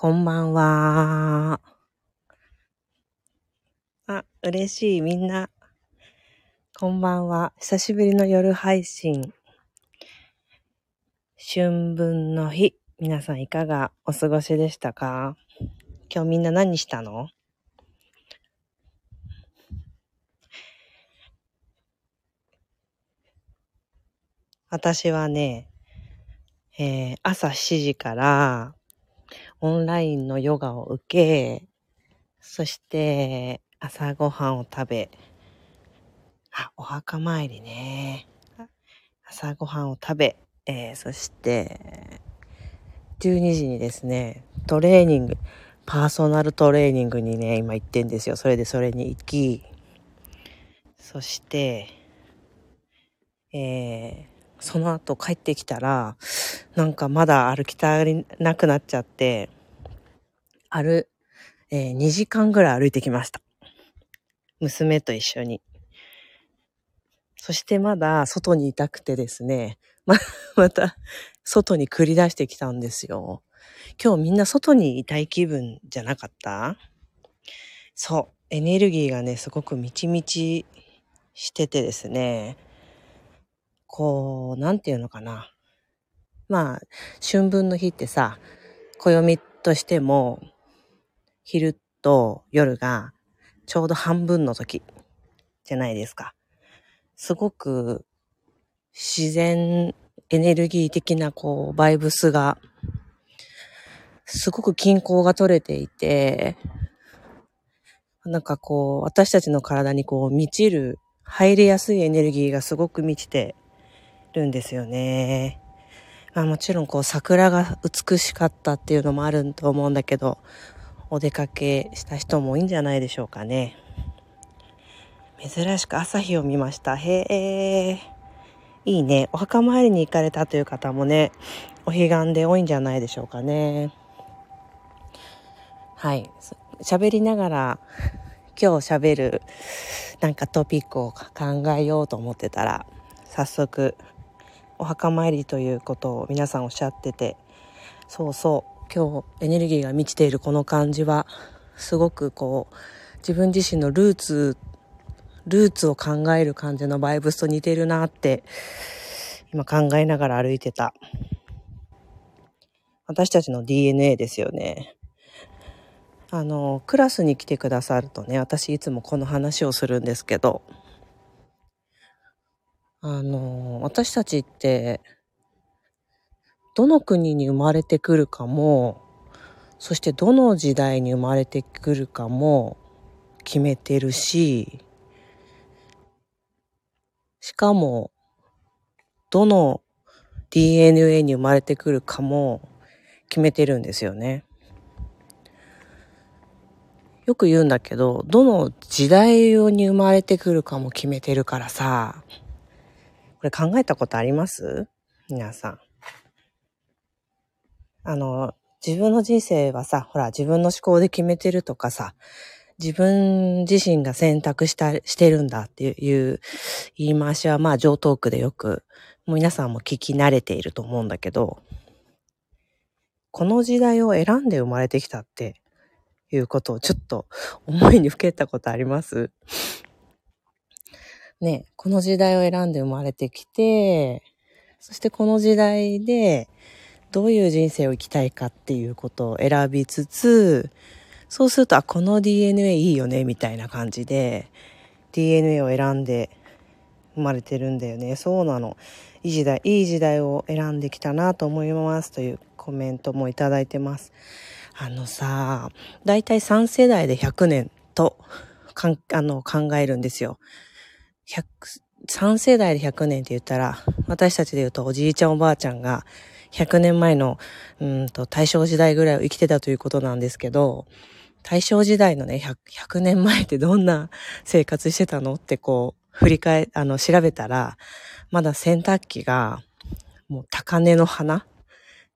こんばんは。あ、嬉しい。みんな。こんばんは。久しぶりの夜配信。春分の日。皆さんいかがお過ごしでしたか？今日みんな何したの？私はね、えー朝7時からオンラインのヨガを受け、そして朝ごはんを食べ、あ、お墓参りね。朝ごはんを食べ、えーそして12時にですね、トレーニング、パーソナルトレーニングにね、今行ってんですよ。それでそれに行き、そして、えーその後帰ってきたら、なんかまだ歩き足りなくなっちゃって、歩、えー2時間ぐらい歩いてきました。娘と一緒に。そしてまだ外にいたくてですね、ま、また外に繰り出してきたんですよ。今日みんな外にいたい気分じゃなかった？そう。エネルギーがね、すごくみちみちしててですね、こう、なんていうのかな。まあ、春分の日ってさ、暦としても、昼と夜がちょうど半分の時じゃないですか。すごく自然エネルギー的なこう、バイブスが、すごく均衡が取れていて、なんかこう、私たちの体にこう、満ちる、入りやすいエネルギーがすごく満ちてるんですよね。まあもちろんこう、桜が美しかったっていうのもあると思うんだけど、お出かけした人も多いんじゃないでしょうかね。珍しく朝日を見ました。へえ。いいね。お墓参りに行かれたという方もね、お彼岸で多いんじゃないでしょうかね。はい。喋りながら、今日喋るなんかトピックを考えようと思ってたら、早速、お墓参りということを皆さんおっしゃってて、そうそう、今日エネルギーが満ちているこの感じは、すごくこう、自分自身のルーツ、ルーツを考える感じのバイブスと似てるなって、今考えながら歩いてた。私たちの DNA ですよね。あの、クラスに来てくださるとね、私いつもこの話をするんですけど、あの、私たちって、どの国に生まれてくるかも、そしてどの時代に生まれてくるかも決めてるし、しかも、どの DNA に生まれてくるかも決めてるんですよね。よく言うんだけど、どの時代に生まれてくるかも決めてるからさ、これ考えたことあります？皆さん。あの、自分の人生はさ、ほら、自分の思考で決めてるとかさ、自分自身が選択した、してるんだっていう言い回しは、まあ、上等句でよく、もう皆さんも聞き慣れていると思うんだけど、この時代を選んで生まれてきたっていうことをちょっと思いにふけたことあります？ねこの時代を選んで生まれてきて、そしてこの時代でどういう人生を生きたいかっていうことを選びつつ、そうすると、あ、この DNA いいよね、みたいな感じで、DNA を選んで生まれてるんだよね。そうなの。いい時代、いい時代を選んできたなと思いますというコメントもいただいてます。あのさ、だいたい3世代で100年とかんあの考えるんですよ。100 3世代で100年って言ったら、私たちで言うとおじいちゃんおばあちゃんが100年前のうんと大正時代ぐらいを生きてたということなんですけど、大正時代のね100、100年前ってどんな生活してたのってこう、振り返、あの、調べたら、まだ洗濯機が、もう高根の花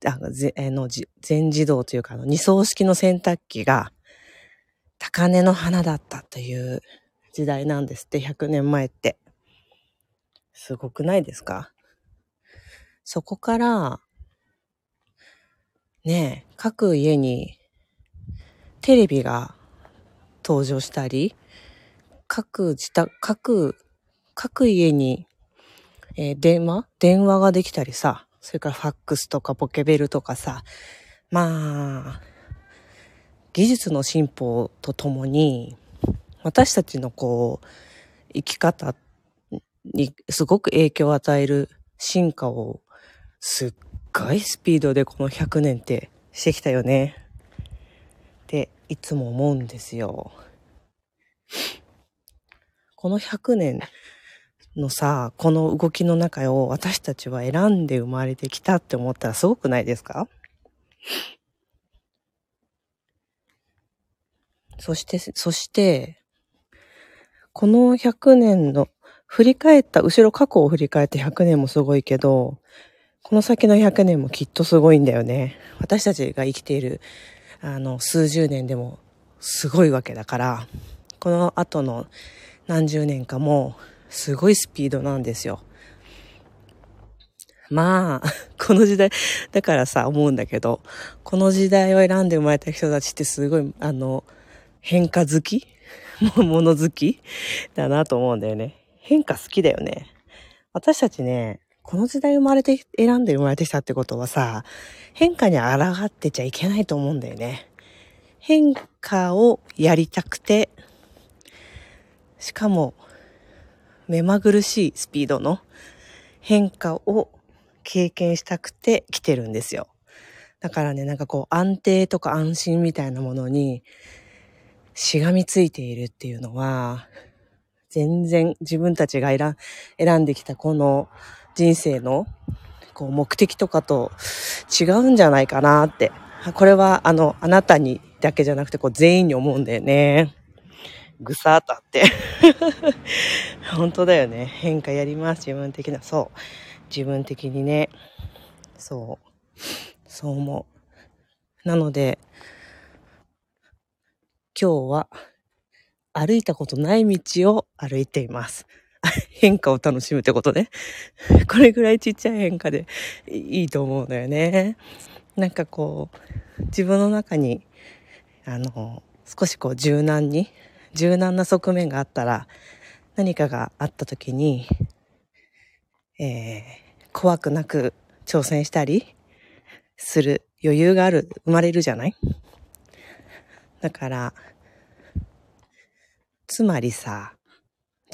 あの、全自動というか、二層式の洗濯機が、高根の花だったという時代なんですって、100年前って。すごくないですか？そこから、ねえ、各家にテレビが登場したり、各自宅、各、各家に、えー電話？電話ができたりさ、それからファックスとかポケベルとかさ、まあ、技術の進歩とともに、私たちのこう、生き方にすごく影響を与える進化をすっごいスピードでこの100年ってしてきたよね。っていつも思うんですよ。この100年のさ、この動きの中を私たちは選んで生まれてきたって思ったらすごくないですか？そして、そして、この100年の振り返った、後ろ過去を振り返って100年もすごいけど、この先の100年もきっとすごいんだよね。私たちが生きている、あの、数十年でもすごいわけだから、この後の何十年かもすごいスピードなんですよ。まあ、この時代、だからさ、思うんだけど、この時代を選んで生まれた人たちってすごい、あの、変化好き もの好き？だなと思うんだよね。変化好きだよね。私たちね、この時代生まれて、選んで生まれてきたってことはさ、変化に抗ってちゃいけないと思うんだよね。変化をやりたくて、しかも、目まぐるしいスピードの変化を経験したくて来てるんですよ。だからね、なんかこう安定とか安心みたいなものにしがみついているっていうのは、全然自分たちが選選んできたこの人生のこう目的とかと違うんじゃないかなって。これはあの、あなたにだけじゃなくてこう全員に思うんだよね。ぐさーっとあって。本当だよね。変化やります。自分的な。そう。自分的にね。そう。そう思う。なので、今日は歩いたことない道を歩いています。変化を楽しむってことね。これぐらいちっちゃい変化でいいと思うんだよね。なんかこう、自分の中に、あの、少しこう柔軟に、柔軟な側面があったら、何かがあった時に、えー、怖くなく挑戦したりする余裕がある、生まれるじゃない？だから、つまりさ、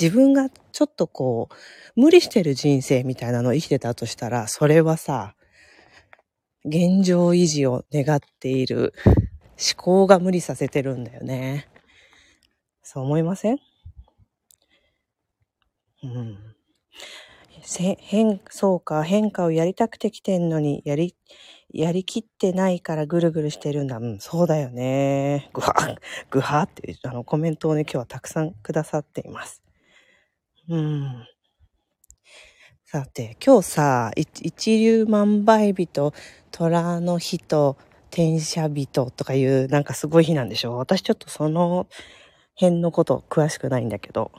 自分がちょっとこう、無理してる人生みたいなのを生きてたとしたら、それはさ、現状維持を願っている思考が無理させてるんだよね。そう思いません？うん。せ変、そうか、変化をやりたくて来てんのに、やり、やりきってないからぐるぐるしてるんだ。うん、そうだよね。ぐは、ぐはっていうあのコメントをね、今日はたくさんくださっています。うん。さて、今日さ、一粒万倍日と虎の日と天赦日ととかいうなんかすごい日なんでしょ私ちょっとその辺のこと詳しくないんだけど、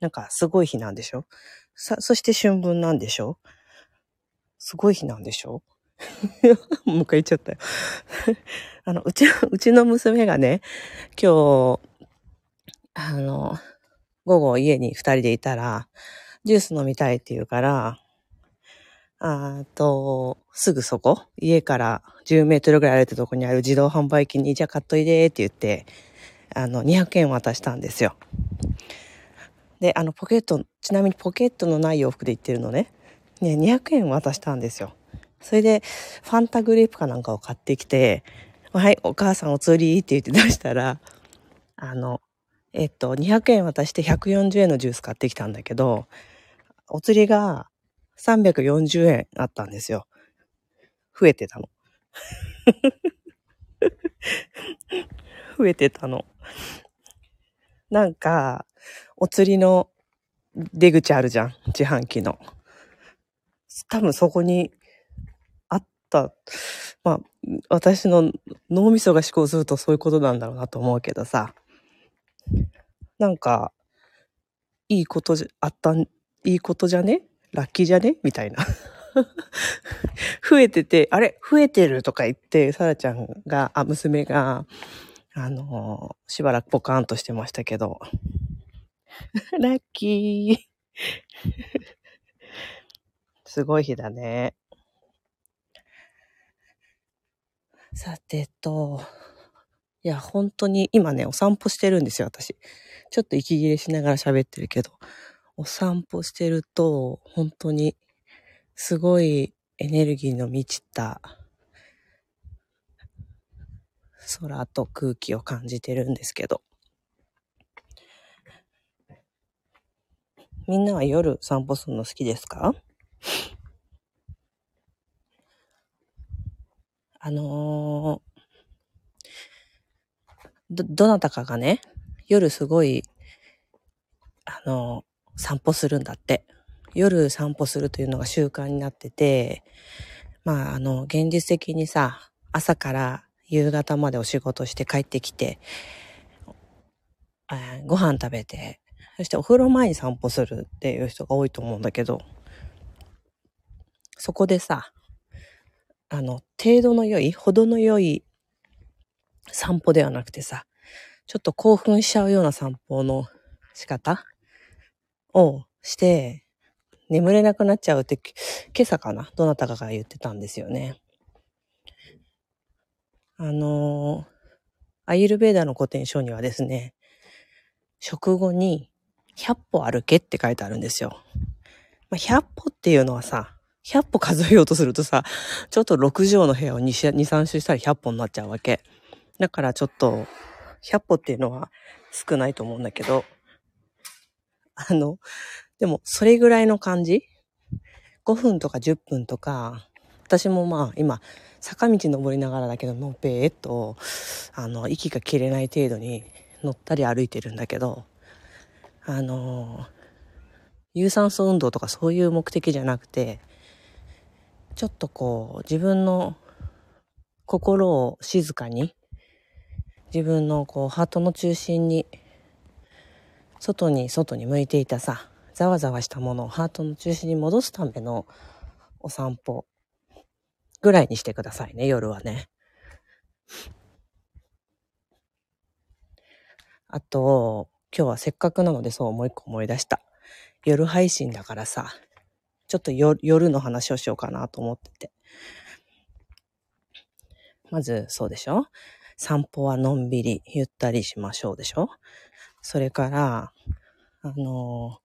なんかすごい日なんでしょさ、そして春分なんでしょ？すごい日なんでしょ？もう一回言っちゃったよ。あの、うちの、うちの娘がね、今日、あの、午後家に二人でいたら、ジュース飲みたいって言うから、あーと、すぐそこ、家から10メートルぐらい歩いたとこにある自動販売機に、じゃあ買っといでって言って、あの、200円渡したんですよ。で、あの、ポケット、ちなみにポケットのない洋服で行ってるのね。ね、200円渡したんですよ。それで、ファンタグレープかなんかを買ってきて、はい、お母さんお釣りって言って出したら、あの、えっと、200円渡して140円のジュース買ってきたんだけど、お釣りが340円あったんですよ。増えてたの。増えてたの。なんか、お釣りの出口あるじゃん。自販機の。多分そこにあった。まあ、私の脳みそが思考するとそういうことなんだろうなと思うけどさ。なんか、いいことじゃ、あったん、いいことじゃね？ラッキーじゃね？みたいな。増えてて、あれ？増えてるとか言って、さらちゃんが、あ、娘が、あのーしばらくポカーンとしてましたけど。ラッキー。すごい日だね。さてと、いや、本当に今ね、お散歩してるんですよ、私。ちょっと息切れしながら喋ってるけど、お散歩してると、本当に、すごいエネルギーの満ちた空と空気を感じてるんですけど。みんなは夜散歩するの好きですか？あのーど、どなたかがね、夜すごい、あのー散歩するんだって。夜散歩するというのが習慣になってて、まあ、あの、現実的にさ、朝から夕方までお仕事して帰ってきて、あご飯食べて、そしてお風呂前に散歩するっていう人が多いと思うんだけど、そこでさ、あの、程度の良い、程の良い散歩ではなくてさ、ちょっと興奮しちゃうような散歩の仕方をして、眠れなくなっちゃうって、今朝かなどなたかが言ってたんですよね。あのーアイルベーダの古典書にはですね、食後に100歩歩けって書いてあるんですよ。まあ、100歩っていうのはさ、100歩数えようとするとさ、ちょっと6畳の部屋を2、2 3周したら100歩になっちゃうわけ。だからちょっと、100歩っていうのは少ないと思うんだけど、あの、でもそれぐらいの感じ ?5 分とか10分とか、私もまあ今、坂道登りながらだけど、のぺーっと、あの、息が切れない程度に乗ったり歩いてるんだけど、あの、有酸素運動とかそういう目的じゃなくて、ちょっとこう、自分の心を静かに、自分のこう、ハートの中心に、外に、外に向いていたさ、ざわざわしたものをハートの中心に戻すためのお散歩ぐらいにしてくださいね、夜はね。あと、今日はせっかくなのでそうもう一個思い出した。夜配信だからさ、ちょっと夜の話をしようかなと思ってて。まず、そうでしょ？散歩はのんびり、ゆったりしましょうでしょ？それから、あの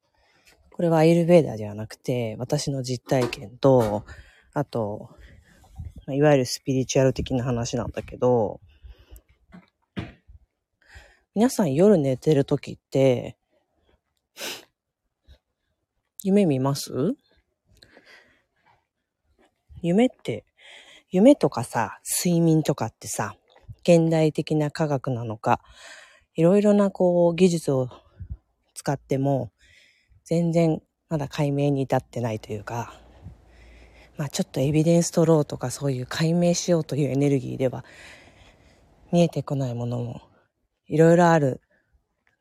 これはアイルベーダーではなくて、私の実体験と、あと、いわゆるスピリチュアル的な話なんだけど、皆さん夜寝てる時って、夢見ます？夢って、夢とかさ、睡眠とかってさ、現代的な科学なのか、いろいろなこう技術を使っても、全然まだ解明に至ってないというか、まあちょっとエビデンス取ろうとかそういう解明しようというエネルギーでは見えてこないものもいろいろある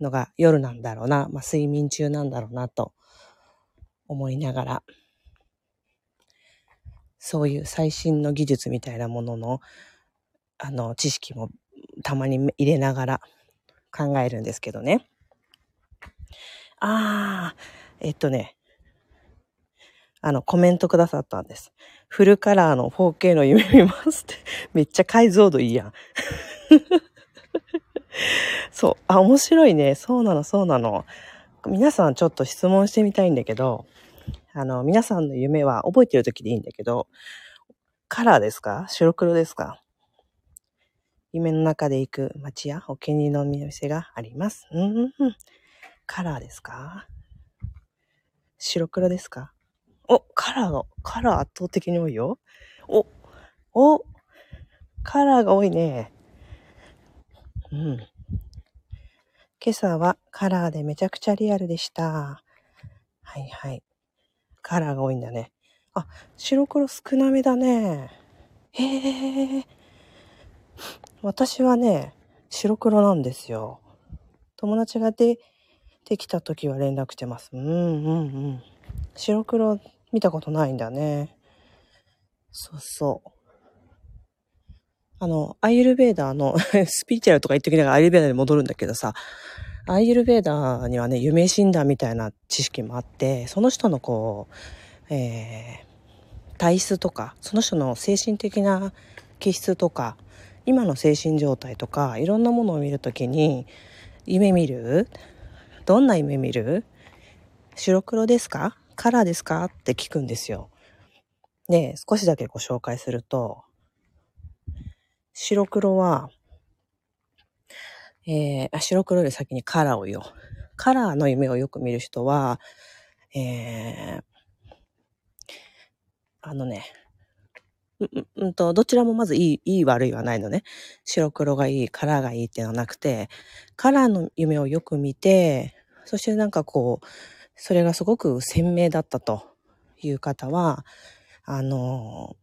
のが夜なんだろうな、まあ睡眠中なんだろうなと思いながら、そういう最新の技術みたいなものの、あの、知識もたまに入れながら考えるんですけどね。ああ、えっとね、あの、コメントくださったんです。フルカラーの 4K の夢見ますって。めっちゃ解像度いいやん。そう。あ、面白いね。そうなの、そうなの。皆さんちょっと質問してみたいんだけど、あの、皆さんの夢は覚えてる時でいいんだけど、カラーですか？白黒ですか？夢の中で行く街やお気に入りのお店があります。うん。カラーですか？白黒ですか？お、カラーが、カラー圧倒的に多いよ。お、お、カラーが多いね。うん。今朝はカラーでめちゃくちゃリアルでした。はいはい。カラーが多いんだね。あ、白黒少なめだね。へえ。私はね、白黒なんですよ。友達が出てきた時は連絡してます。うんうんうん。白黒見たことないんだね。そうそう。あの、アイユルベーダーの スピーチャルとか言ってきながらアイルベーダーに戻るんだけどさ、アイユルベーダーにはね、夢診断みたいな知識もあって、その人のこう、えー、体質とか、その人の精神的な気質とか、今の精神状態とか、いろんなものを見るときに、夢見る？どんな夢見る？白黒ですか？カラーですか？って聞くんですよ。で、少しだけご紹介すると、白黒は、えー、白黒より先にカラーを言おう。カラーの夢をよく見る人は、えー、あのね、ん、うんと、どちらもまずいい、いい悪いはないのね。白黒がいい、カラーがいいっていうのはなくて、カラーの夢をよく見て、そしてなんかこう、それがすごく鮮明だったという方は、あの、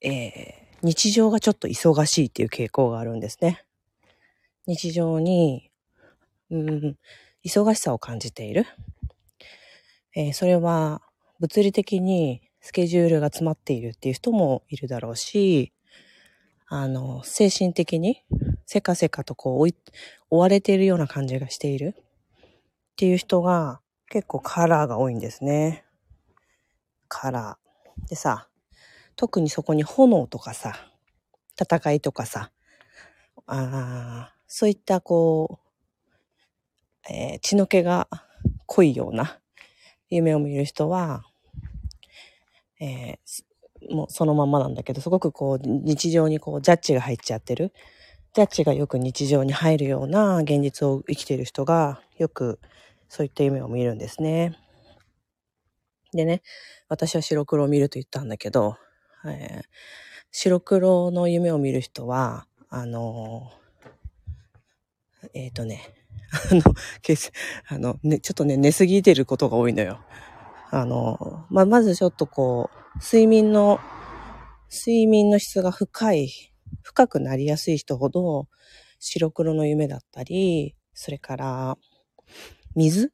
えー、日常がちょっと忙しいっていう傾向があるんですね。日常に、うん、忙しさを感じている。えー、それは物理的にスケジュールが詰まっているっていう人もいるだろうし、あの、精神的にせかせかとこう追い、追われているような感じがしているっていう人が結構カラーが多いんですね。カラー。でさ、特にそこに炎とかさ、戦いとかさ、あそういったこう、えー、血の気が濃いような夢を見る人は、えー、もうそのままなんだけど、すごくこう、日常にこう、ジャッジが入っちゃってる。ジャッジがよく日常に入るような現実を生きている人が、よくそういった夢を見るんですね。でね、私は白黒を見ると言ったんだけど、えー、白黒の夢を見る人は、あのー、えっ、ー、とね、あの、あの、ね、ちょっとね、寝すぎてることが多いのよ。あの、まあ、まずちょっとこう、睡眠の、睡眠の質が深い、深くなりやすい人ほど、白黒の夢だったり、それから、水？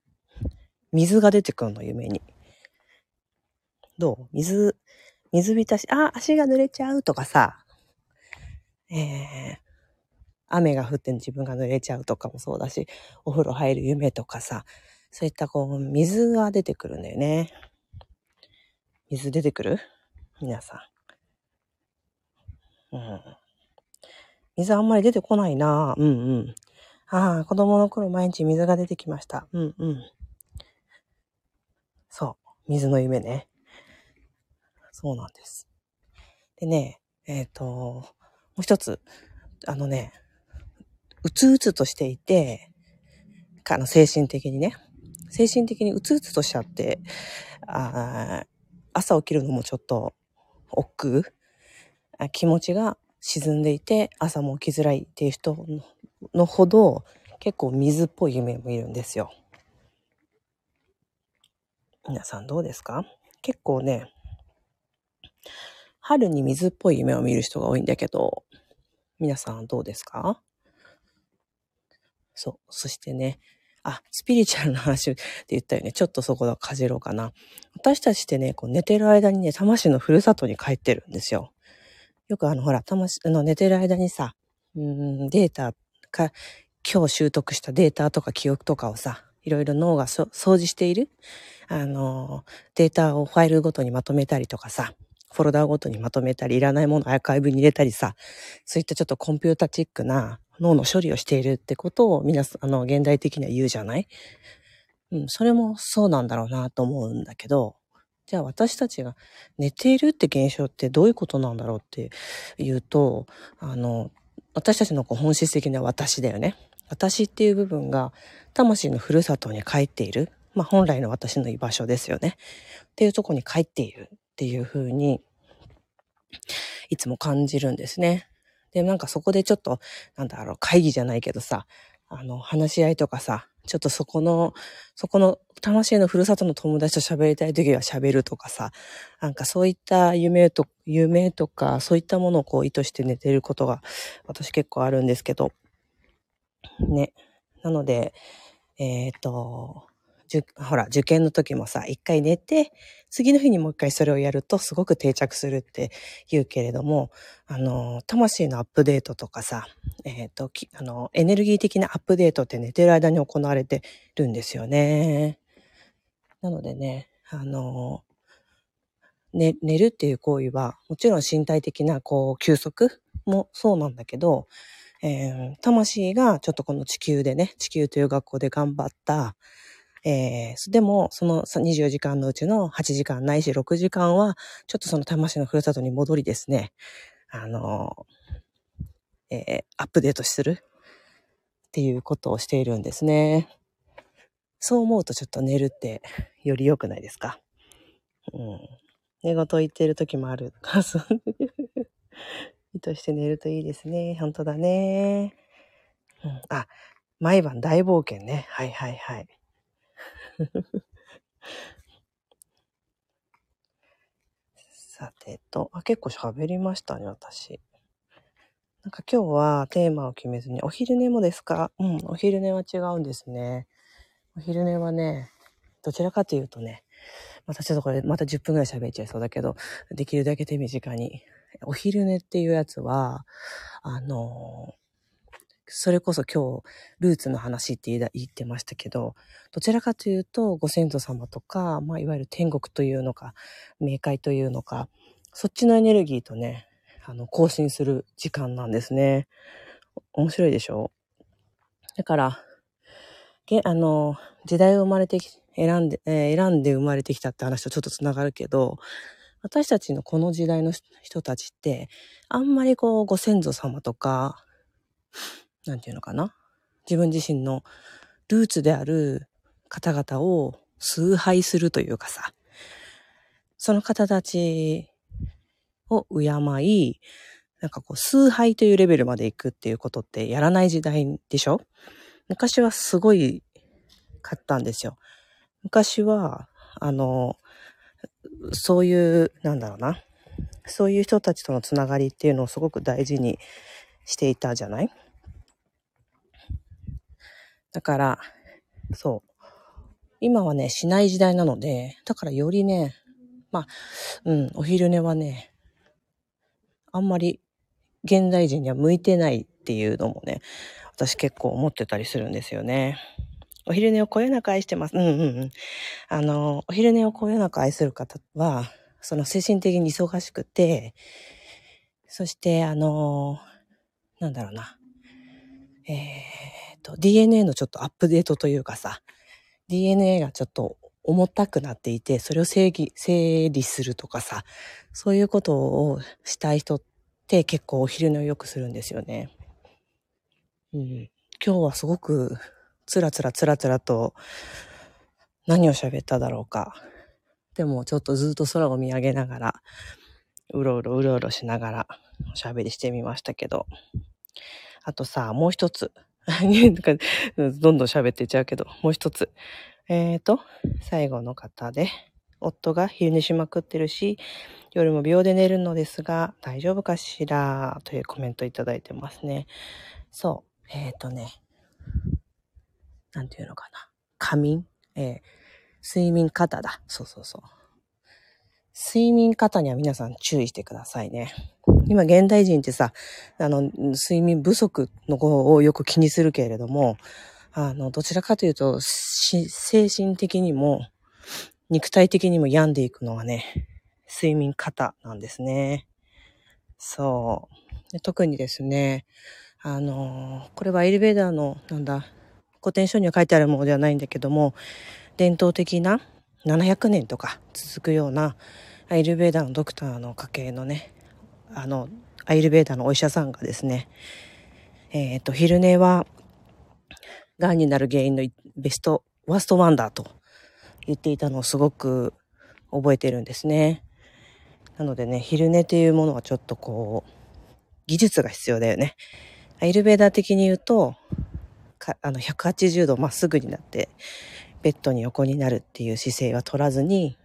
水が出てくるの、夢に。どう？水、水浸し、あ、足が濡れちゃうとかさ、えー、雨が降って自分が濡れちゃうとかもそうだし、お風呂入る夢とかさ、そういったこう、水が出てくるんだよね。水出てくる？皆さん。うん。水あんまり出てこないなうんうん。ああ、子供の頃毎日水が出てきました。うんうん。そう。水の夢ね。そうなんです。でね、えっ、ー、と、もう一つ、あのね、うつうつとしていて、あの、精神的にね、精神的にうつうつとしちゃって、あ朝起きるのもちょっと億劫気持ちが沈んでいて朝も起きづらいっていう人のほど結構水っぽい夢もいるんですよ。皆さんどうですか？結構ね、春に水っぽい夢を見る人が多いんだけど、皆さんどうですか？そう。そしてね、あ、スピリチュアルな話って言ったよね。ちょっとそこはかじろうかな。私たちってね、こう寝てる間にね、魂のふるさとに帰ってるんですよ。よくあの、ほら、魂、あの、寝てる間にさ、うん、データか、今日習得したデータとか記憶とかをさ、いろいろ脳が掃除している、あの、データをファイルごとにまとめたりとかさ、フォルダーごとにまとめたり、いらないものアーカイブに入れたりさ、そういったちょっとコンピュータチックな脳の処理をしているってことを皆さん、あの、現代的には言うじゃない？うん、それもそうなんだろうなと思うんだけど、じゃあ私たちが寝ているって現象ってどういうことなんだろうっていうと、あの、私たちの本質的な私だよね。私っていう部分が魂のふるさとに帰っている。まあ本来の私の居場所ですよね。っていうとこに帰っているっていうふうに、いつも感じるんですね。で、なんかそこでちょっと、なんだろう、会議じゃないけどさ、あの、話し合いとかさ、ちょっとそこの、そこの魂のふるさとの友達と喋りたい時は喋るとかさ、なんかそういった夢と、夢とか、そういったものをこう意図して寝てることが私結構あるんですけど、ね。なので、えっ、と、ほら、受験の時もさ、一回寝て、次の日にもう一回それをやるとすごく定着するって言うけれども、あの、魂のアップデートとかさ、えっ、と、あの、エネルギー的なアップデートって寝てる間に行われてるんですよね。なのでね、あの、ね、寝るっていう行為は、もちろん身体的な、こう、休息もそうなんだけど、えー、魂がちょっとこの地球でね、地球という学校で頑張った、えー、でも、その24時間のうちの8時間ないし6時間は、ちょっとその魂のふるさとに戻りですね、あの、えー、アップデートするっていうことをしているんですね。そう思うとちょっと寝るってより良くないですか？うん。寝言言ってる時もある。意図して寝るといいですね。本当だね。うん、あ、毎晩大冒険ね。はいはいはい。さてと、あ、結構喋りましたね、私。なんか今日はテーマを決めずに、お昼寝もですか？うん、お昼寝は違うんですね。お昼寝はね、どちらかというとね、またちょっとこれ、また10分ぐらい喋っちゃいそうだけど、できるだけ手短に。お昼寝っていうやつは、あのそれこそ今日、ルーツの話って言ってましたけど、どちらかというと、ご先祖様とか、まあ、いわゆる天国というのか、冥界というのか、そっちのエネルギーとね、あの、更新する時間なんですね。面白いでしょ？だから、あの、時代を生まれてき、選んで、えー、選んで生まれてきたって話とちょっとつながるけど、私たちのこの時代の人たちって、あんまりこう、ご先祖様とか、なんていうのかな？自分自身のルーツである方々を崇拝するというかさ、その方たちを敬い、なんかこう、崇拝というレベルまで行くっていうことってやらない時代でしょ？昔はすごい買ったんですよ。昔は、あの、そういう、なんだろうな。そういう人たちとのつながりっていうのをすごく大事にしていたじゃない？だから、そう。今はね、しない時代なので、だからよりね、まあ、うん、お昼寝はね、あんまり現代人には向いてないっていうのもね、私結構思ってたりするんですよね。お昼寝をこよなく愛してます。うんうんうん。あの、お昼寝をこよなく愛する方は、その精神的に忙しくて、そして、あの、なんだろうな。えー、と、DNA のちょっとアップデートというかさ、DNA がちょっと重たくなっていて、それを整理、整理するとかさ、そういうことをしたい人って結構お昼寝をよくするんですよね。うん、今日はすごくつらつらつらつらと何を喋っただろうか。でもちょっとずっと空を見上げながら、うろうろうろうろしながらおしゃべりしてみましたけど。あとさ、もう一つ。どんどん喋っていっちゃうけど、もう一つ。えーと、最後の方で、夫が昼寝しまくってるし、夜も秒で寝るのですが、大丈夫かしら？というコメントいただいてますね。そう。えっ、ー、とね、なんていうのかな。仮眠？えー、睡眠過多だ。そうそうそう。睡眠過多には皆さん注意してくださいね。今現代人ってさ、あの、睡眠不足の方をよく気にするけれども、あの、どちらかというと、精神的にも、肉体的にも病んでいくのはね、睡眠過多なんですね。そう。特にですね、あの、これはエレベーターの、なんだ、古典書には書いてあるものではないんだけども、伝統的な700年とか続くようなアイルベーダーのドクターの家系のね、あの、アイルベーダーのお医者さんがですね、えっ、ー、と、昼寝は、癌になる原因のベスト、ワーストワンダーと言っていたのをすごく覚えてるんですね。なのでね、昼寝っていうものはちょっとこう、技術が必要だよね。アイルベーダー的に言うと、あの、180度まっすぐになって、ベッドに横になるっていう姿勢は取らずに、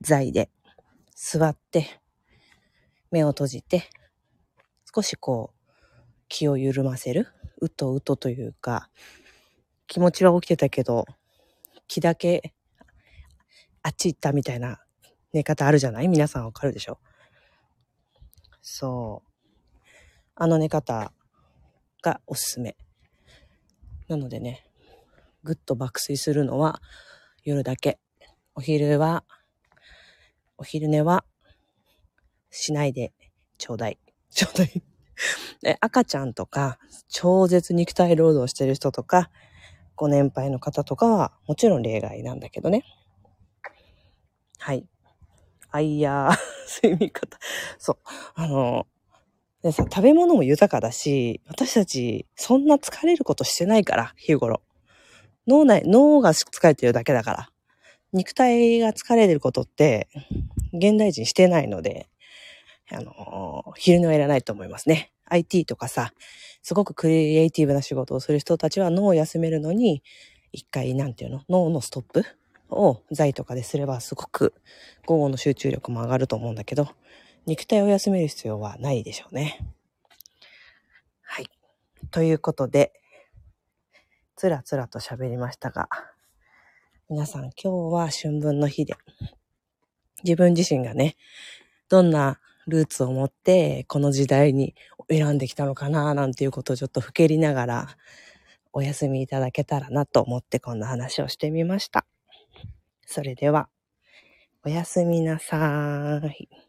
座で座って、目を閉じて、少しこう、気を緩ませる。うとうとというか、気持ちは起きてたけど、気だけ、あっち行ったみたいな寝方あるじゃない？皆さんわかるでしょ？そう。あの寝方がおすすめ。なのでね、ぐっと爆睡するのは夜だけ。お昼は、お昼寝はしないでちょうだい。ちょうだい。で赤ちゃんとか、超絶肉体労働してる人とか、ご年配の方とかはもちろん例外なんだけどね。はい。あいやー、睡眠方。そう。あの、でさ、食べ物も豊かだし、私たち、そんな疲れることしてないから、日頃。脳内、脳が疲れてるだけだから。肉体が疲れてることって、現代人してないので、あの、昼寝はいらないと思いますね。IT とかさ、すごくクリエイティブな仕事をする人たちは脳を休めるのに、一回、なんていうの？脳のストップ？を財とかですればすごく午後の集中力も上がると思うんだけど、肉体を休める必要はないでしょうね。はい。ということで、つらつらと喋りましたが、皆さん今日は春分の日で、自分自身がね、どんなルーツを持ってこの時代に選んできたのかななんていうことをちょっとふけりながらお休みいただけたらなと思ってこんな話をしてみました。それでは、おやすみなさーい。